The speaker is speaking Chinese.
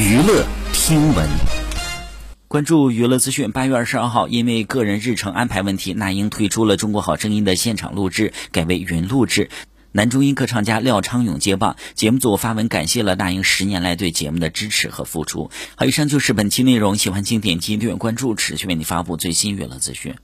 娱乐听闻，关注娱乐资讯。八月二十二号，因为个人日程安排问题，那英退出了《中国好声音》的现场录制，改为云录制。男中音歌唱家廖昌永接棒，节目组发文感谢了那英十年来对节目的支持和付出。好，以上就是本期内容，喜欢请点击订阅关注，持续为你发布最新娱乐资讯。